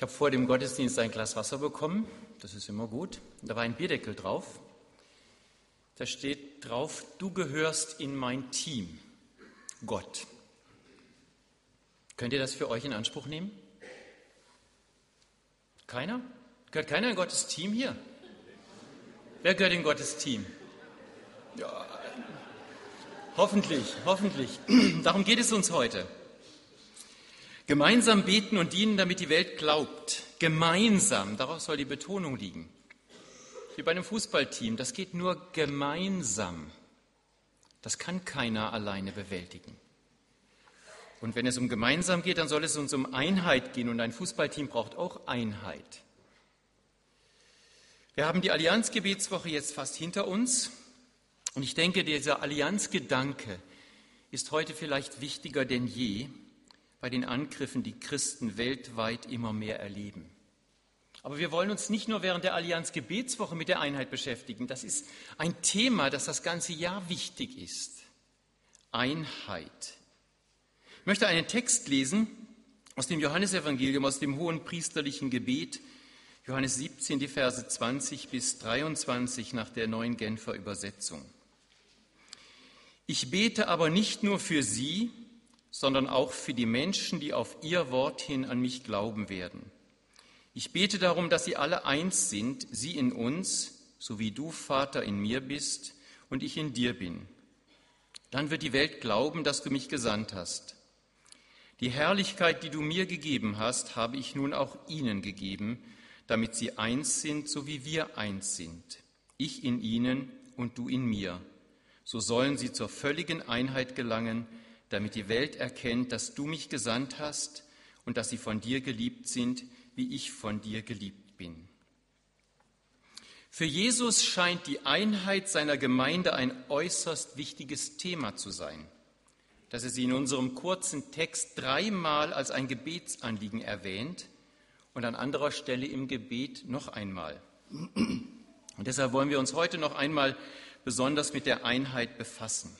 Ich habe vor dem Gottesdienst ein Glas Wasser bekommen, das ist immer gut. Da war ein Bierdeckel drauf. Da steht drauf, du gehörst in mein Team, Gott. Könnt ihr das für euch in Anspruch nehmen? Keiner? Gehört keiner in Gottes Team hier? Wer gehört in Gottes Team? Ja, hoffentlich, hoffentlich. Darum geht es uns heute. Gemeinsam beten und dienen, damit die Welt glaubt. Gemeinsam, darauf soll die Betonung liegen. Wie bei einem Fußballteam, das geht nur gemeinsam. Das kann keiner alleine bewältigen. Und wenn es um gemeinsam geht, dann soll es uns um Einheit gehen. Und ein Fußballteam braucht auch Einheit. Wir haben die Allianzgebetswoche jetzt fast hinter uns. Und ich denke, dieser Allianzgedanke ist heute vielleicht wichtiger denn je, bei den Angriffen, die Christen weltweit immer mehr erleben. Aber wir wollen uns nicht nur während der Allianz Gebetswoche mit der Einheit beschäftigen. Das ist ein Thema, das das ganze Jahr wichtig ist. Einheit. Ich möchte einen Text lesen aus dem Johannesevangelium, aus dem hohen priesterlichen Gebet, Johannes 17, die Verse 20 bis 23 nach der neuen Genfer Übersetzung. Ich bete aber nicht nur für sie, sondern auch für die Menschen, die auf ihr Wort hin an mich glauben werden. Ich bete darum, dass sie alle eins sind, sie in uns, so wie du, Vater, in mir bist und ich in dir bin. Dann wird die Welt glauben, dass du mich gesandt hast. Die Herrlichkeit, die du mir gegeben hast, habe ich nun auch ihnen gegeben, damit sie eins sind, so wie wir eins sind. Ich in ihnen und du in mir. So sollen sie zur völligen Einheit gelangen, damit die Welt erkennt, dass du mich gesandt hast und dass sie von dir geliebt sind, wie ich von dir geliebt bin. Für Jesus scheint die Einheit seiner Gemeinde ein äußerst wichtiges Thema zu sein, dass er sie in unserem kurzen Text dreimal als ein Gebetsanliegen erwähnt und an anderer Stelle im Gebet noch einmal. Und deshalb wollen wir uns heute noch einmal besonders mit der Einheit befassen.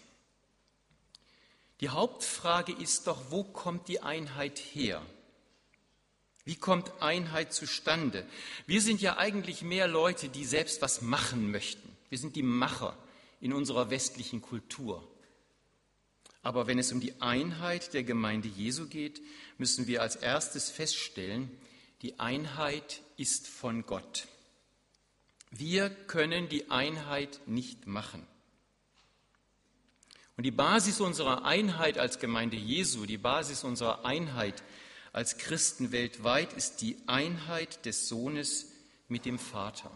Die Hauptfrage ist doch, wo kommt die Einheit her? Wie kommt Einheit zustande? Wir sind ja eigentlich mehr Leute, die selbst was machen möchten. Wir sind die Macher in unserer westlichen Kultur. Aber wenn es um die Einheit der Gemeinde Jesu geht, müssen wir als erstes feststellen, die Einheit ist von Gott. Wir können die Einheit nicht machen. Und die Basis unserer Einheit als Gemeinde Jesu, die Basis unserer Einheit als Christen weltweit ist die Einheit des Sohnes mit dem Vater.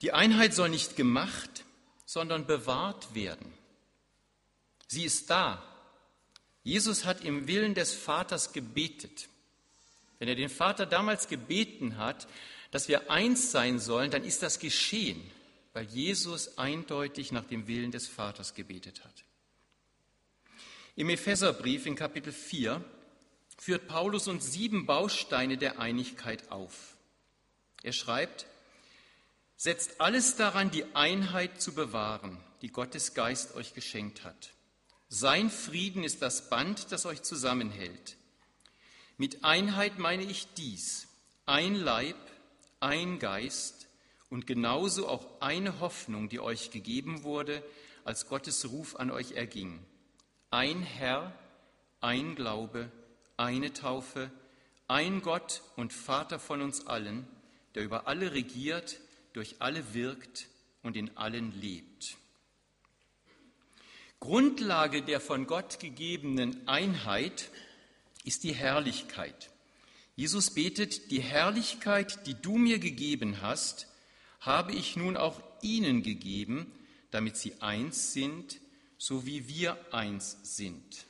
Die Einheit soll nicht gemacht, sondern bewahrt werden. Sie ist da. Jesus hat im Willen des Vaters gebetet. Wenn er den Vater damals gebeten hat, dass wir eins sein sollen, dann ist das geschehen weil Jesus eindeutig nach dem Willen des Vaters gebetet hat. Im Epheserbrief in Kapitel 4 führt Paulus uns sieben Bausteine der Einigkeit auf. Er schreibt, setzt alles daran, die Einheit zu bewahren, die Gottes Geist euch geschenkt hat. Sein Frieden ist das Band, das euch zusammenhält. Mit Einheit meine ich dies, ein Leib, ein Geist, und genauso auch eine Hoffnung, die euch gegeben wurde, als Gottes Ruf an euch erging. Ein Herr, ein Glaube, eine Taufe, ein Gott und Vater von uns allen, der über alle regiert, durch alle wirkt und in allen lebt. Grundlage der von Gott gegebenen Einheit ist die Herrlichkeit. Jesus betet, die Herrlichkeit, die du mir gegeben hast, habe ich nun auch ihnen gegeben, damit sie eins sind, so wie wir eins sind.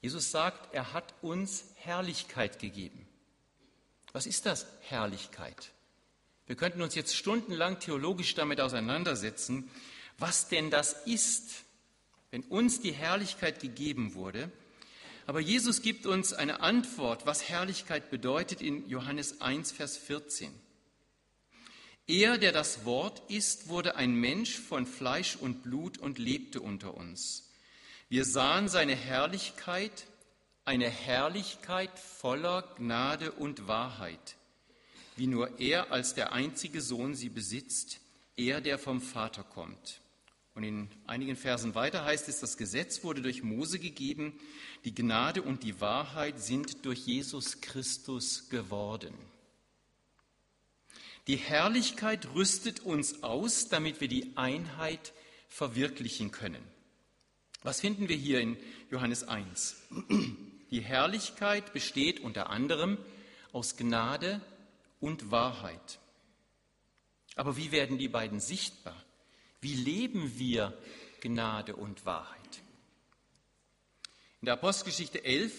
Jesus sagt, er hat uns Herrlichkeit gegeben. Was ist das Herrlichkeit? Wir könnten uns jetzt stundenlang theologisch damit auseinandersetzen, was denn das ist, wenn uns die Herrlichkeit gegeben wurde. Aber Jesus gibt uns eine Antwort, was Herrlichkeit bedeutet in Johannes 1, Vers 14. Er, der das Wort ist, wurde ein Mensch von Fleisch und Blut und lebte unter uns. Wir sahen seine Herrlichkeit, eine Herrlichkeit voller Gnade und Wahrheit, wie nur er als der einzige Sohn sie besitzt, er, der vom Vater kommt. Und in einigen Versen weiter heißt es, das Gesetz wurde durch Mose gegeben, die Gnade und die Wahrheit sind durch Jesus Christus geworden. Die Herrlichkeit rüstet uns aus, damit wir die Einheit verwirklichen können. Was finden wir hier in Johannes 1? Die Herrlichkeit besteht unter anderem aus Gnade und Wahrheit. Aber wie werden die beiden sichtbar? Wie leben wir Gnade und Wahrheit? In der Apostelgeschichte 11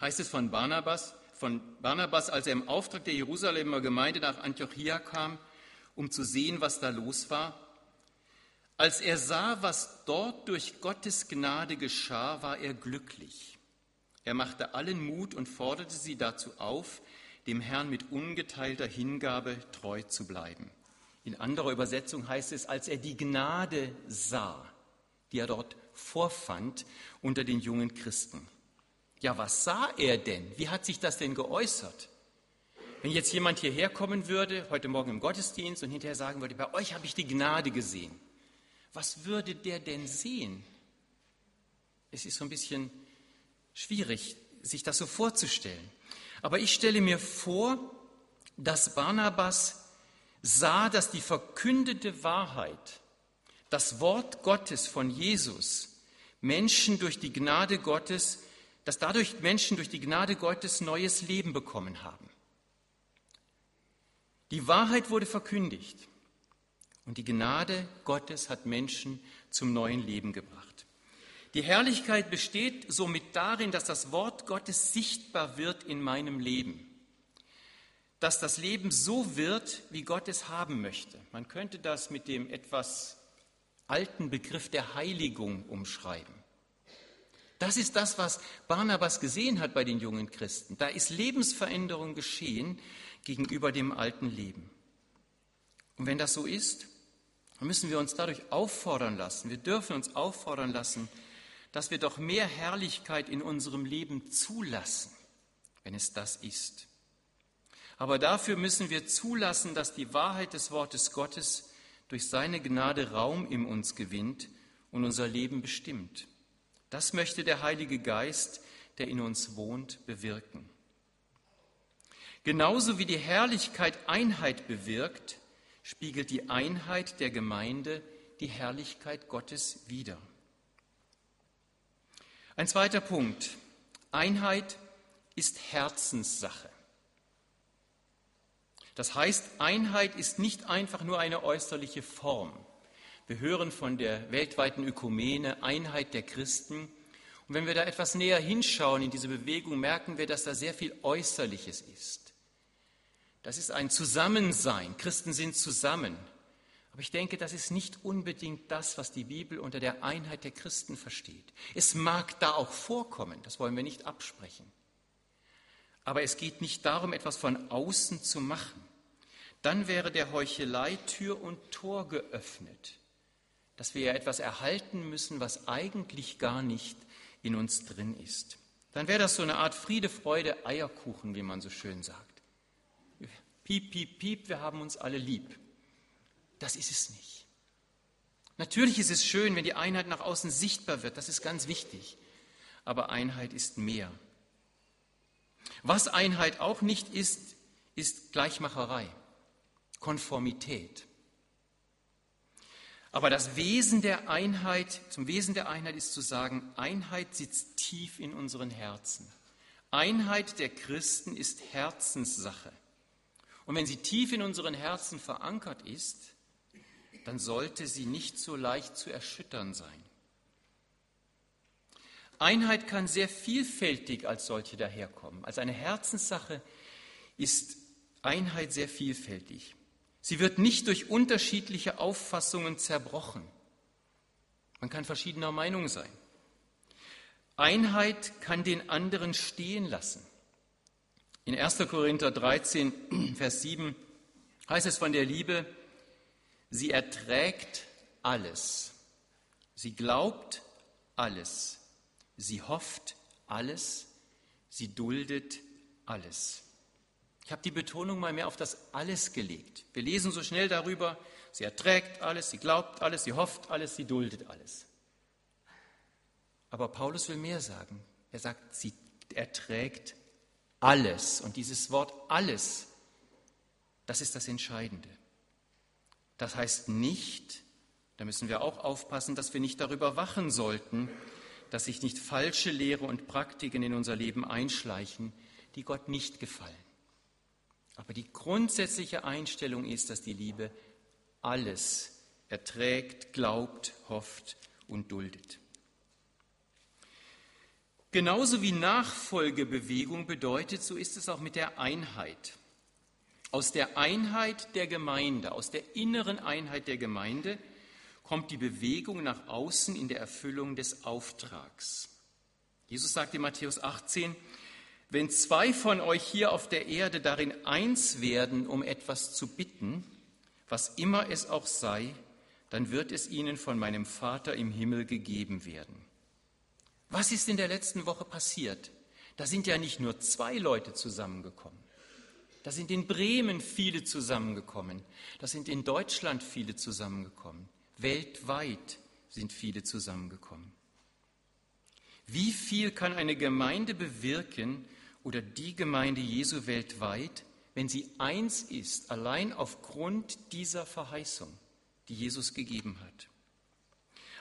heißt es von Barnabas, von Barnabas, als er im Auftrag der Jerusalemer Gemeinde nach Antiochia kam, um zu sehen, was da los war. Als er sah, was dort durch Gottes Gnade geschah, war er glücklich. Er machte allen Mut und forderte sie dazu auf, dem Herrn mit ungeteilter Hingabe treu zu bleiben. In anderer Übersetzung heißt es, als er die Gnade sah, die er dort vorfand unter den jungen Christen. Ja, was sah er denn? Wie hat sich das denn geäußert? Wenn jetzt jemand hierher kommen würde, heute Morgen im Gottesdienst, und hinterher sagen würde, bei euch habe ich die Gnade gesehen, was würde der denn sehen? Es ist so ein bisschen schwierig, sich das so vorzustellen. Aber ich stelle mir vor, dass Barnabas sah, dass die verkündete Wahrheit, das Wort Gottes von Jesus, Menschen durch die Gnade Gottes dass dadurch Menschen durch die Gnade Gottes neues Leben bekommen haben. Die Wahrheit wurde verkündigt und die Gnade Gottes hat Menschen zum neuen Leben gebracht. Die Herrlichkeit besteht somit darin, dass das Wort Gottes sichtbar wird in meinem Leben, dass das Leben so wird, wie Gott es haben möchte. Man könnte das mit dem etwas alten Begriff der Heiligung umschreiben. Das ist das, was Barnabas gesehen hat bei den jungen Christen. Da ist Lebensveränderung geschehen gegenüber dem alten Leben. Und wenn das so ist, dann müssen wir uns dadurch auffordern lassen. Wir dürfen uns auffordern lassen, dass wir doch mehr Herrlichkeit in unserem Leben zulassen, wenn es das ist. Aber dafür müssen wir zulassen, dass die Wahrheit des Wortes Gottes durch seine Gnade Raum in uns gewinnt und unser Leben bestimmt. Das möchte der Heilige Geist, der in uns wohnt, bewirken. Genauso wie die Herrlichkeit Einheit bewirkt, spiegelt die Einheit der Gemeinde die Herrlichkeit Gottes wider. Ein zweiter Punkt. Einheit ist Herzenssache. Das heißt, Einheit ist nicht einfach nur eine äußerliche Form. Wir hören von der weltweiten Ökumene, Einheit der Christen. Und wenn wir da etwas näher hinschauen in diese Bewegung, merken wir, dass da sehr viel Äußerliches ist. Das ist ein Zusammensein. Christen sind zusammen. Aber ich denke, das ist nicht unbedingt das, was die Bibel unter der Einheit der Christen versteht. Es mag da auch vorkommen, das wollen wir nicht absprechen. Aber es geht nicht darum, etwas von außen zu machen. Dann wäre der Heuchelei Tür und Tor geöffnet dass wir ja etwas erhalten müssen, was eigentlich gar nicht in uns drin ist. Dann wäre das so eine Art Friede, Freude, Eierkuchen, wie man so schön sagt. Piep, piep, piep, wir haben uns alle lieb. Das ist es nicht. Natürlich ist es schön, wenn die Einheit nach außen sichtbar wird, das ist ganz wichtig. Aber Einheit ist mehr. Was Einheit auch nicht ist, ist Gleichmacherei, Konformität. Aber das Wesen der Einheit, zum Wesen der Einheit ist zu sagen, Einheit sitzt tief in unseren Herzen. Einheit der Christen ist Herzenssache. Und wenn sie tief in unseren Herzen verankert ist, dann sollte sie nicht so leicht zu erschüttern sein. Einheit kann sehr vielfältig als solche daherkommen. Als eine Herzenssache ist Einheit sehr vielfältig. Sie wird nicht durch unterschiedliche Auffassungen zerbrochen. Man kann verschiedener Meinung sein. Einheit kann den anderen stehen lassen. In 1. Korinther 13, Vers 7 heißt es von der Liebe, sie erträgt alles, sie glaubt alles, sie hofft alles, sie duldet alles. Ich habe die Betonung mal mehr auf das alles gelegt. Wir lesen so schnell darüber, sie erträgt alles, sie glaubt alles, sie hofft alles, sie duldet alles. Aber Paulus will mehr sagen. Er sagt, sie erträgt alles. Und dieses Wort alles, das ist das Entscheidende. Das heißt nicht, da müssen wir auch aufpassen, dass wir nicht darüber wachen sollten, dass sich nicht falsche Lehre und Praktiken in unser Leben einschleichen, die Gott nicht gefallen. Aber die grundsätzliche Einstellung ist, dass die Liebe alles erträgt, glaubt, hofft und duldet. Genauso wie Nachfolgebewegung bedeutet, so ist es auch mit der Einheit. Aus der Einheit der Gemeinde, aus der inneren Einheit der Gemeinde kommt die Bewegung nach außen in der Erfüllung des Auftrags. Jesus sagt in Matthäus 18, wenn zwei von euch hier auf der Erde darin eins werden, um etwas zu bitten, was immer es auch sei, dann wird es ihnen von meinem Vater im Himmel gegeben werden. Was ist in der letzten Woche passiert? Da sind ja nicht nur zwei Leute zusammengekommen. Da sind in Bremen viele zusammengekommen. Da sind in Deutschland viele zusammengekommen. Weltweit sind viele zusammengekommen. Wie viel kann eine Gemeinde bewirken oder die Gemeinde Jesu weltweit, wenn sie eins ist, allein aufgrund dieser Verheißung, die Jesus gegeben hat?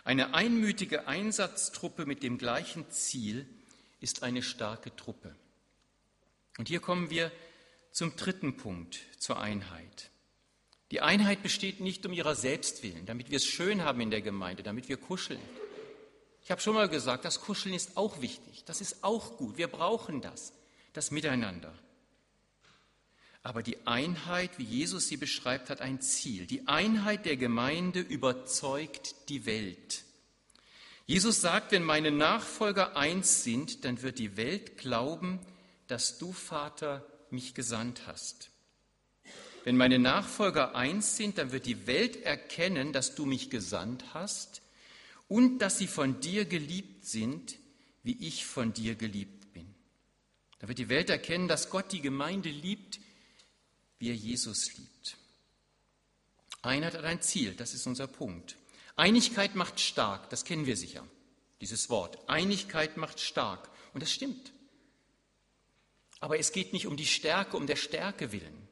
Eine einmütige Einsatztruppe mit dem gleichen Ziel ist eine starke Truppe. Und hier kommen wir zum dritten Punkt, zur Einheit. Die Einheit besteht nicht um ihrer selbst willen, damit wir es schön haben in der Gemeinde, damit wir kuscheln. Ich habe schon mal gesagt, das Kuscheln ist auch wichtig, das ist auch gut, wir brauchen das, das Miteinander. Aber die Einheit, wie Jesus sie beschreibt, hat ein Ziel. Die Einheit der Gemeinde überzeugt die Welt. Jesus sagt, wenn meine Nachfolger eins sind, dann wird die Welt glauben, dass du, Vater, mich gesandt hast. Wenn meine Nachfolger eins sind, dann wird die Welt erkennen, dass du mich gesandt hast und dass sie von dir geliebt sind, wie ich von dir geliebt Dann wird die Welt erkennen, dass Gott die Gemeinde liebt, wie er Jesus liebt. Einheit hat ein Ziel, das ist unser Punkt. Einigkeit macht stark, das kennen wir sicher, dieses Wort. Einigkeit macht stark. Und das stimmt. Aber es geht nicht um die Stärke, um der Stärke willen.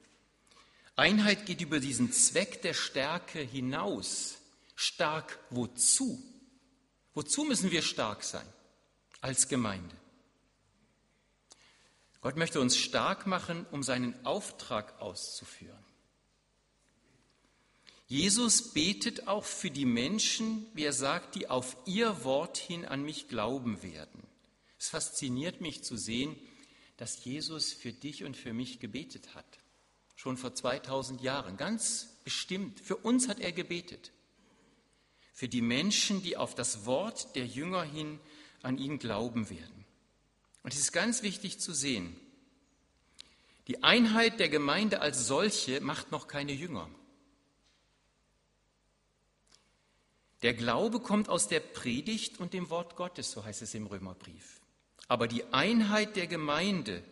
Einheit geht über diesen Zweck der Stärke hinaus. Stark wozu? Wozu müssen wir stark sein als Gemeinde? Gott möchte uns stark machen, um seinen Auftrag auszuführen. Jesus betet auch für die Menschen, wie er sagt, die auf ihr Wort hin an mich glauben werden. Es fasziniert mich zu sehen, dass Jesus für dich und für mich gebetet hat. Schon vor 2000 Jahren, ganz bestimmt. Für uns hat er gebetet. Für die Menschen, die auf das Wort der Jünger hin an ihn glauben werden. Und es ist ganz wichtig zu sehen, die Einheit der Gemeinde als solche macht noch keine Jünger. Der Glaube kommt aus der Predigt und dem Wort Gottes, so heißt es im Römerbrief. Aber die Einheit der Gemeinde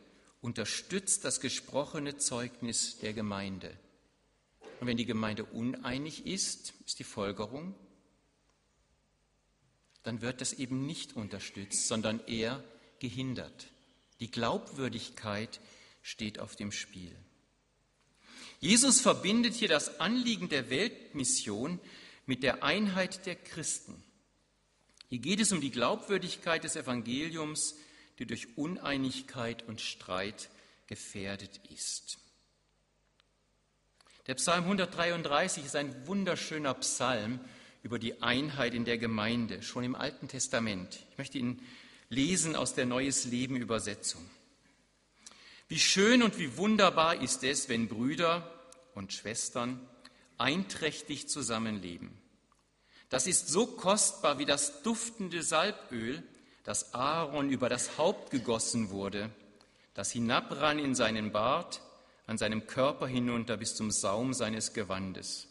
unterstützt das gesprochene Zeugnis der Gemeinde. Und wenn die Gemeinde uneinig ist, ist die Folgerung, dann wird das eben nicht unterstützt, sondern eher gehindert. Die Glaubwürdigkeit steht auf dem Spiel. Jesus verbindet hier das Anliegen der Weltmission mit der Einheit der Christen. Hier geht es um die Glaubwürdigkeit des Evangeliums, die durch Uneinigkeit und Streit gefährdet ist. Der Psalm 133 ist ein wunderschöner Psalm über die Einheit in der Gemeinde, schon im Alten Testament. Ich möchte ihn lesen aus der Neues Leben Übersetzung. Wie schön und wie wunderbar ist es, wenn Brüder und Schwestern einträchtig zusammenleben. Das ist so kostbar wie das duftende Salböl, das Aaron über das Haupt gegossen wurde, das hinabrann in seinen Bart, an seinem Körper hinunter bis zum Saum seines Gewandes.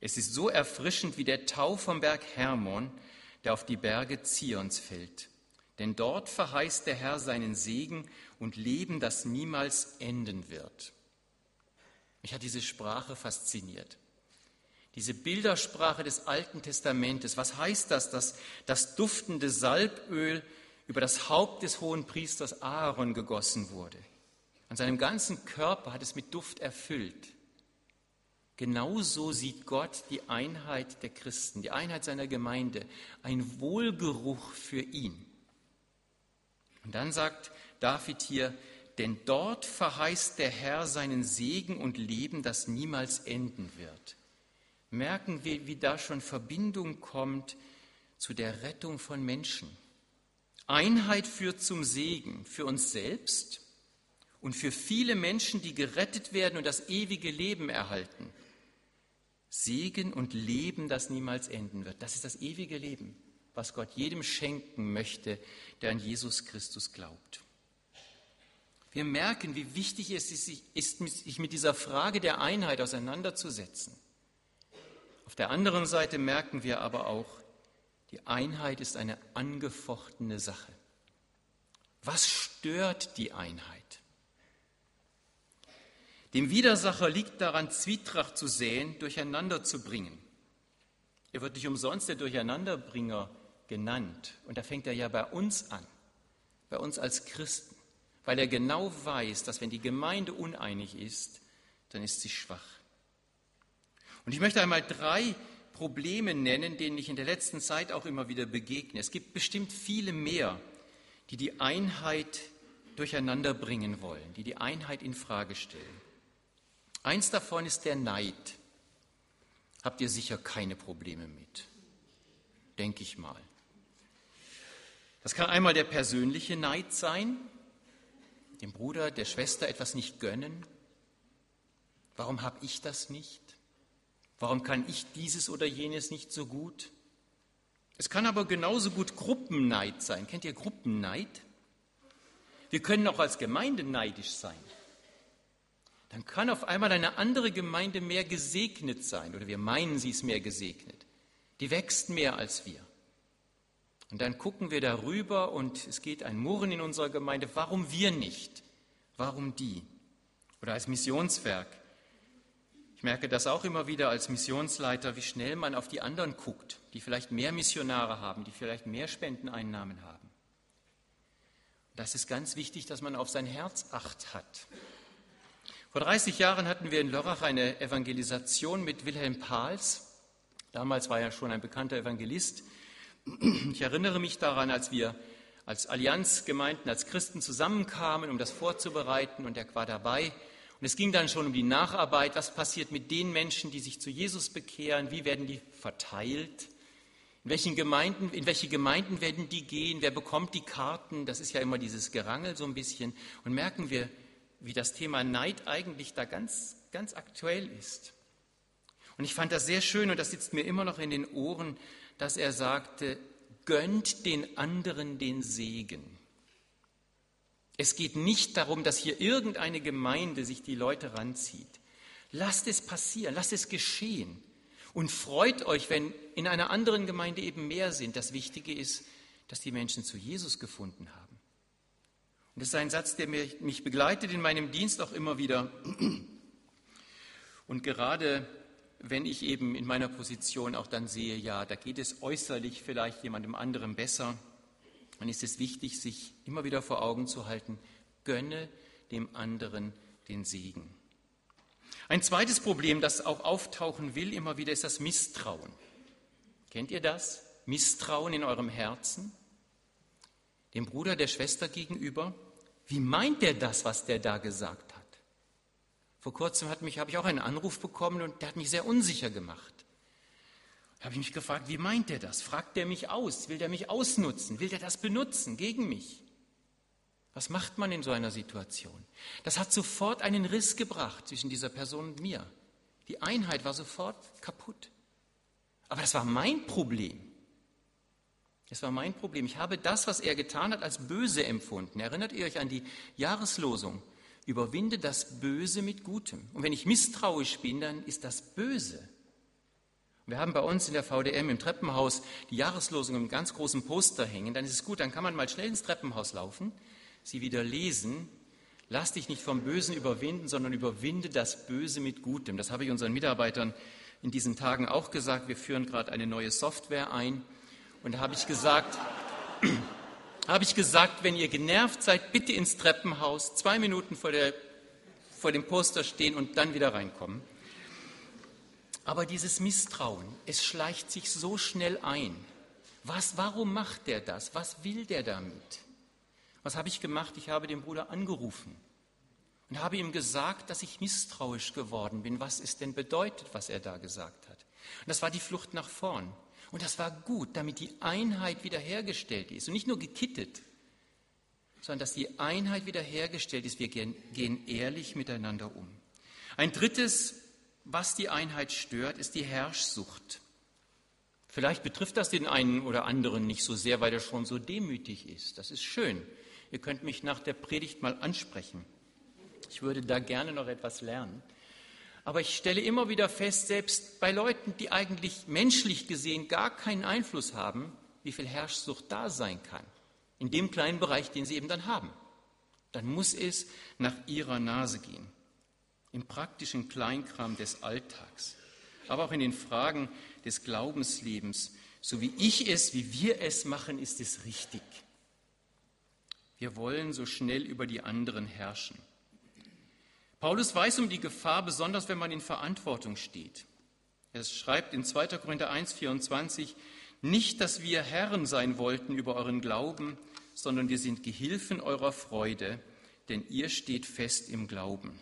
Es ist so erfrischend wie der Tau vom Berg Hermon, der auf die Berge Zions fällt Denn dort verheißt der Herr seinen Segen und Leben, das niemals enden wird. Mich hat diese Sprache fasziniert. Diese Bildersprache des Alten Testamentes. Was heißt das, dass das duftende Salböl über das Haupt des hohen Priesters Aaron gegossen wurde? An seinem ganzen Körper hat es mit Duft erfüllt. Genauso sieht Gott die Einheit der Christen, die Einheit seiner Gemeinde, ein Wohlgeruch für ihn. Und dann sagt David hier, denn dort verheißt der Herr seinen Segen und Leben, das niemals enden wird. Merken wir, wie da schon Verbindung kommt zu der Rettung von Menschen. Einheit führt zum Segen für uns selbst und für viele Menschen, die gerettet werden und das ewige Leben erhalten. Segen und Leben, das niemals enden wird. Das ist das ewige Leben, was Gott jedem schenken möchte, der an Jesus Christus glaubt. Wir merken, wie wichtig es ist, sich mit dieser Frage der Einheit auseinanderzusetzen. Auf der anderen Seite merken wir aber auch, die Einheit ist eine angefochtene Sache. Was stört die Einheit? Dem Widersacher liegt daran, Zwietracht zu säen, durcheinander zu bringen. Er wird nicht umsonst der Durcheinanderbringer genannt. Und da fängt er ja bei uns an, bei uns als Christen, weil er genau weiß, dass wenn die Gemeinde uneinig ist, dann ist sie schwach. Und ich möchte einmal drei Probleme nennen, denen ich in der letzten Zeit auch immer wieder begegne. Es gibt bestimmt viele mehr, die die Einheit durcheinander bringen wollen, die die Einheit in Frage stellen. Eins davon ist der Neid. Habt ihr sicher keine Probleme mit, denke ich mal. Das kann einmal der persönliche Neid sein, dem Bruder, der Schwester etwas nicht gönnen. Warum habe ich das nicht? Warum kann ich dieses oder jenes nicht so gut? Es kann aber genauso gut Gruppenneid sein. Kennt ihr Gruppenneid? Wir können auch als Gemeinde neidisch sein dann kann auf einmal eine andere Gemeinde mehr gesegnet sein oder wir meinen, sie ist mehr gesegnet. Die wächst mehr als wir. Und dann gucken wir darüber und es geht ein Murren in unserer Gemeinde. Warum wir nicht? Warum die? Oder als Missionswerk. Ich merke das auch immer wieder als Missionsleiter, wie schnell man auf die anderen guckt, die vielleicht mehr Missionare haben, die vielleicht mehr Spendeneinnahmen haben. Das ist ganz wichtig, dass man auf sein Herz acht hat. Vor 30 Jahren hatten wir in Lörrach eine Evangelisation mit Wilhelm Pahls. Damals war er schon ein bekannter Evangelist. Ich erinnere mich daran, als wir als Allianzgemeinden, als Christen zusammenkamen, um das vorzubereiten, und er war dabei. Und es ging dann schon um die Nacharbeit. Was passiert mit den Menschen, die sich zu Jesus bekehren? Wie werden die verteilt? In, welchen Gemeinden, in welche Gemeinden werden die gehen? Wer bekommt die Karten? Das ist ja immer dieses Gerangel so ein bisschen. Und merken wir, wie das Thema Neid eigentlich da ganz, ganz aktuell ist. Und ich fand das sehr schön und das sitzt mir immer noch in den Ohren, dass er sagte, gönnt den anderen den Segen. Es geht nicht darum, dass hier irgendeine Gemeinde sich die Leute ranzieht. Lasst es passieren, lasst es geschehen und freut euch, wenn in einer anderen Gemeinde eben mehr sind. Das Wichtige ist, dass die Menschen zu Jesus gefunden haben. Und das ist ein Satz, der mich begleitet in meinem Dienst auch immer wieder. Und gerade wenn ich eben in meiner Position auch dann sehe, ja, da geht es äußerlich vielleicht jemandem anderem besser, dann ist es wichtig, sich immer wieder vor Augen zu halten, gönne dem anderen den Segen. Ein zweites Problem, das auch auftauchen will immer wieder, ist das Misstrauen. Kennt ihr das? Misstrauen in eurem Herzen? Dem Bruder, der Schwester gegenüber? Wie meint der das, was der da gesagt hat? Vor kurzem hat mich, habe ich auch einen Anruf bekommen und der hat mich sehr unsicher gemacht. Da habe ich mich gefragt, wie meint er das? Fragt der mich aus? Will der mich ausnutzen? Will der das benutzen gegen mich? Was macht man in so einer Situation? Das hat sofort einen Riss gebracht zwischen dieser Person und mir. Die Einheit war sofort kaputt. Aber das war mein Problem. Es war mein Problem. Ich habe das, was er getan hat, als böse empfunden. Erinnert ihr euch an die Jahreslosung? Überwinde das Böse mit Gutem. Und wenn ich misstrauisch bin, dann ist das böse. Wir haben bei uns in der VDM im Treppenhaus die Jahreslosung im ganz großen Poster hängen. Dann ist es gut, dann kann man mal schnell ins Treppenhaus laufen, sie wieder lesen. Lass dich nicht vom Bösen überwinden, sondern überwinde das Böse mit Gutem. Das habe ich unseren Mitarbeitern in diesen Tagen auch gesagt. Wir führen gerade eine neue Software ein. Und da habe ich gesagt, habe ich gesagt, wenn ihr genervt seid, bitte ins Treppenhaus, zwei Minuten vor, der, vor dem Poster stehen und dann wieder reinkommen. Aber dieses Misstrauen, es schleicht sich so schnell ein. Was, warum macht der das? Was will der damit? Was habe ich gemacht? Ich habe den Bruder angerufen und habe ihm gesagt, dass ich misstrauisch geworden bin, was es denn bedeutet, was er da gesagt hat. Und das war die Flucht nach vorn. Und das war gut, damit die Einheit wiederhergestellt ist. Und nicht nur gekittet, sondern dass die Einheit wiederhergestellt ist. Wir gehen, gehen ehrlich miteinander um. Ein drittes was die Einheit stört, ist die Herrschsucht. Vielleicht betrifft das den einen oder anderen nicht so sehr, weil er schon so demütig ist. Das ist schön. Ihr könnt mich nach der Predigt mal ansprechen. Ich würde da gerne noch etwas lernen. Aber ich stelle immer wieder fest, selbst bei Leuten, die eigentlich menschlich gesehen gar keinen Einfluss haben, wie viel Herrschsucht da sein kann. In dem kleinen Bereich, den sie eben dann haben. Dann muss es nach ihrer Nase gehen im praktischen Kleinkram des Alltags, aber auch in den Fragen des Glaubenslebens. So wie ich es, wie wir es machen, ist es richtig. Wir wollen so schnell über die anderen herrschen. Paulus weiß um die Gefahr, besonders wenn man in Verantwortung steht. Er schreibt in 2. Korinther 1, 24, nicht, dass wir Herren sein wollten über euren Glauben, sondern wir sind Gehilfen eurer Freude, denn ihr steht fest im Glauben.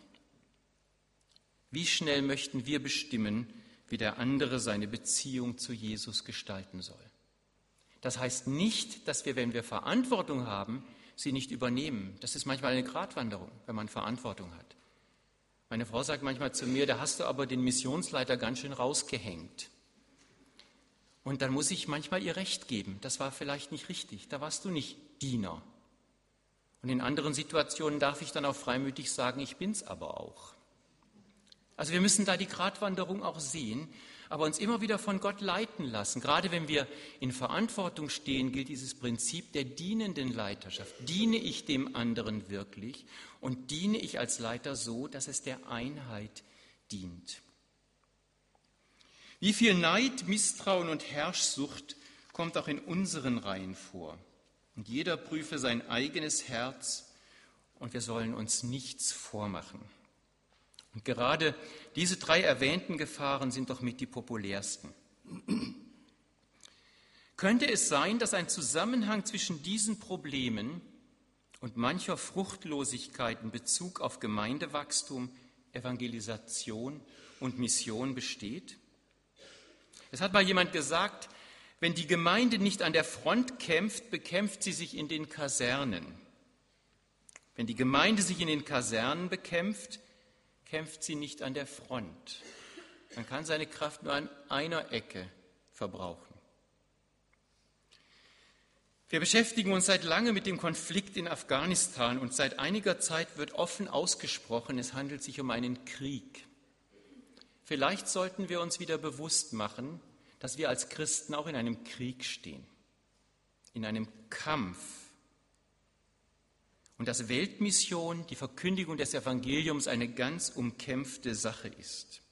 Wie schnell möchten wir bestimmen, wie der andere seine Beziehung zu Jesus gestalten soll? Das heißt nicht, dass wir, wenn wir Verantwortung haben, sie nicht übernehmen. Das ist manchmal eine Gratwanderung, wenn man Verantwortung hat. Meine Frau sagt manchmal zu mir, da hast du aber den Missionsleiter ganz schön rausgehängt. Und dann muss ich manchmal ihr Recht geben. Das war vielleicht nicht richtig. Da warst du nicht Diener. Und in anderen Situationen darf ich dann auch freimütig sagen, ich bin's aber auch. Also wir müssen da die Gratwanderung auch sehen, aber uns immer wieder von Gott leiten lassen. Gerade wenn wir in Verantwortung stehen, gilt dieses Prinzip der dienenden Leiterschaft. Diene ich dem anderen wirklich und diene ich als Leiter so, dass es der Einheit dient. Wie viel Neid, Misstrauen und Herrschsucht kommt auch in unseren Reihen vor. Und jeder prüfe sein eigenes Herz und wir sollen uns nichts vormachen. Und gerade diese drei erwähnten Gefahren sind doch mit die populärsten. Könnte es sein, dass ein Zusammenhang zwischen diesen Problemen und mancher Fruchtlosigkeit in Bezug auf Gemeindewachstum, Evangelisation und Mission besteht? Es hat mal jemand gesagt, wenn die Gemeinde nicht an der Front kämpft, bekämpft sie sich in den Kasernen. Wenn die Gemeinde sich in den Kasernen bekämpft, kämpft sie nicht an der Front. Man kann seine Kraft nur an einer Ecke verbrauchen. Wir beschäftigen uns seit langem mit dem Konflikt in Afghanistan und seit einiger Zeit wird offen ausgesprochen, es handelt sich um einen Krieg. Vielleicht sollten wir uns wieder bewusst machen, dass wir als Christen auch in einem Krieg stehen, in einem Kampf und dass Weltmission, die Verkündigung des Evangeliums eine ganz umkämpfte Sache ist.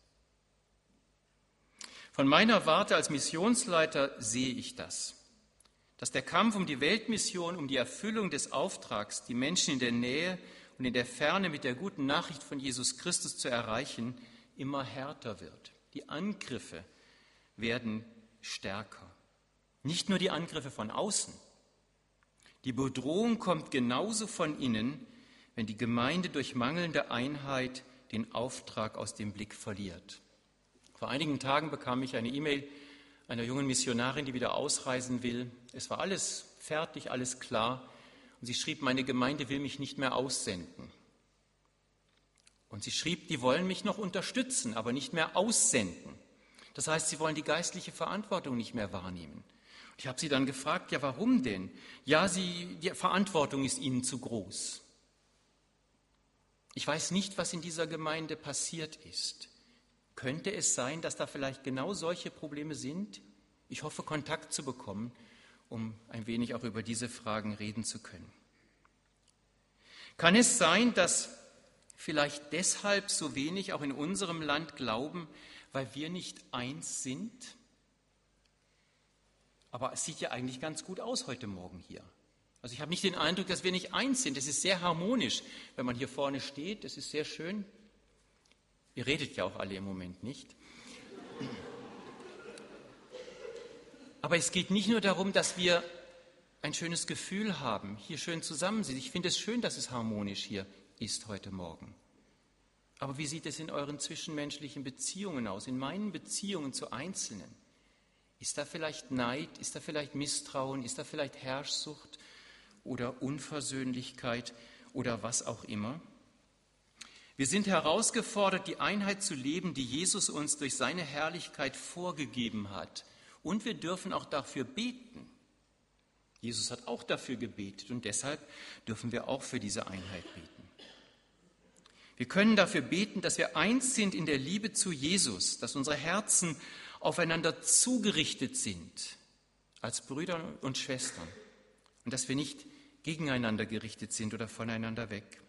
Von meiner Warte als Missionsleiter sehe ich das, dass der Kampf um die Weltmission, um die Erfüllung des Auftrags, die Menschen in der Nähe und in der Ferne mit der guten Nachricht von Jesus Christus zu erreichen, immer härter wird. Die Angriffe werden stärker. Nicht nur die Angriffe von außen, die Bedrohung kommt genauso von innen, wenn die Gemeinde durch mangelnde Einheit den Auftrag aus dem Blick verliert. Vor einigen Tagen bekam ich eine E-Mail einer jungen Missionarin, die wieder ausreisen will. Es war alles fertig, alles klar. Und sie schrieb, meine Gemeinde will mich nicht mehr aussenden. Und sie schrieb, die wollen mich noch unterstützen, aber nicht mehr aussenden. Das heißt, sie wollen die geistliche Verantwortung nicht mehr wahrnehmen. Ich habe sie dann gefragt, ja warum denn? Ja, sie, die Verantwortung ist ihnen zu groß. Ich weiß nicht, was in dieser Gemeinde passiert ist. Könnte es sein, dass da vielleicht genau solche Probleme sind? Ich hoffe, Kontakt zu bekommen, um ein wenig auch über diese Fragen reden zu können. Kann es sein, dass vielleicht deshalb so wenig auch in unserem Land glauben, weil wir nicht eins sind? Aber es sieht ja eigentlich ganz gut aus heute Morgen hier. Also ich habe nicht den Eindruck, dass wir nicht eins sind. Es ist sehr harmonisch, wenn man hier vorne steht. Das ist sehr schön. Ihr redet ja auch alle im Moment nicht. Aber es geht nicht nur darum, dass wir ein schönes Gefühl haben, hier schön zusammen sind. Ich finde es schön, dass es harmonisch hier ist heute Morgen. Aber wie sieht es in euren zwischenmenschlichen Beziehungen aus, in meinen Beziehungen zu Einzelnen? Ist da vielleicht Neid, ist da vielleicht Misstrauen, ist da vielleicht Herrschsucht oder Unversöhnlichkeit oder was auch immer? Wir sind herausgefordert, die Einheit zu leben, die Jesus uns durch seine Herrlichkeit vorgegeben hat. Und wir dürfen auch dafür beten. Jesus hat auch dafür gebetet und deshalb dürfen wir auch für diese Einheit beten. Wir können dafür beten, dass wir eins sind in der Liebe zu Jesus, dass unsere Herzen aufeinander zugerichtet sind als Brüder und Schwestern und dass wir nicht gegeneinander gerichtet sind oder voneinander weg.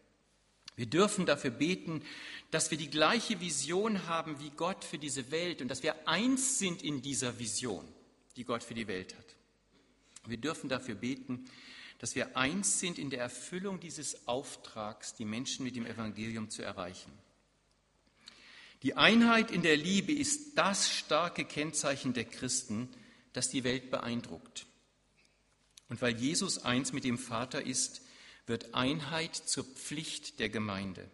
Wir dürfen dafür beten, dass wir die gleiche Vision haben wie Gott für diese Welt und dass wir eins sind in dieser Vision, die Gott für die Welt hat. Wir dürfen dafür beten, dass wir eins sind in der Erfüllung dieses Auftrags, die Menschen mit dem Evangelium zu erreichen. Die Einheit in der Liebe ist das starke Kennzeichen der Christen, das die Welt beeindruckt. Und weil Jesus eins mit dem Vater ist, wird Einheit zur Pflicht der Gemeinde.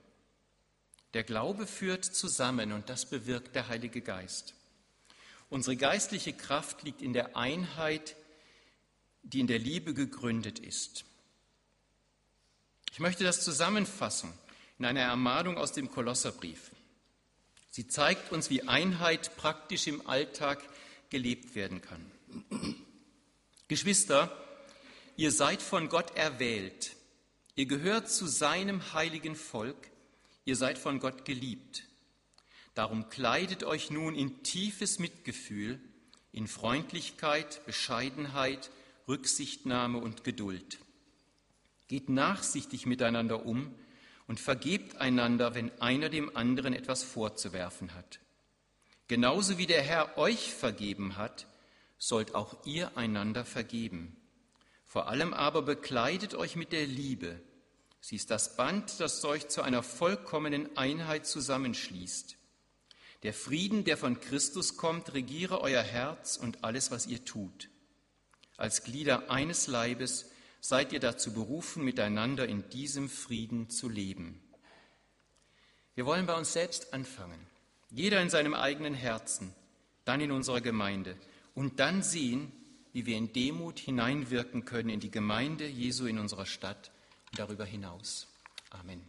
Der Glaube führt zusammen und das bewirkt der Heilige Geist. Unsere geistliche Kraft liegt in der Einheit die in der Liebe gegründet ist. Ich möchte das zusammenfassen in einer Ermahnung aus dem Kolosserbrief. Sie zeigt uns, wie Einheit praktisch im Alltag gelebt werden kann. Geschwister, ihr seid von Gott erwählt, ihr gehört zu seinem heiligen Volk, ihr seid von Gott geliebt. Darum kleidet euch nun in tiefes Mitgefühl, in Freundlichkeit, Bescheidenheit, Rücksichtnahme und Geduld. Geht nachsichtig miteinander um und vergebt einander, wenn einer dem anderen etwas vorzuwerfen hat. Genauso wie der Herr euch vergeben hat, sollt auch ihr einander vergeben. Vor allem aber bekleidet euch mit der Liebe. Sie ist das Band, das euch zu einer vollkommenen Einheit zusammenschließt. Der Frieden, der von Christus kommt, regiere euer Herz und alles, was ihr tut. Als Glieder eines Leibes seid ihr dazu berufen, miteinander in diesem Frieden zu leben. Wir wollen bei uns selbst anfangen, jeder in seinem eigenen Herzen, dann in unserer Gemeinde und dann sehen, wie wir in Demut hineinwirken können in die Gemeinde Jesu in unserer Stadt und darüber hinaus. Amen.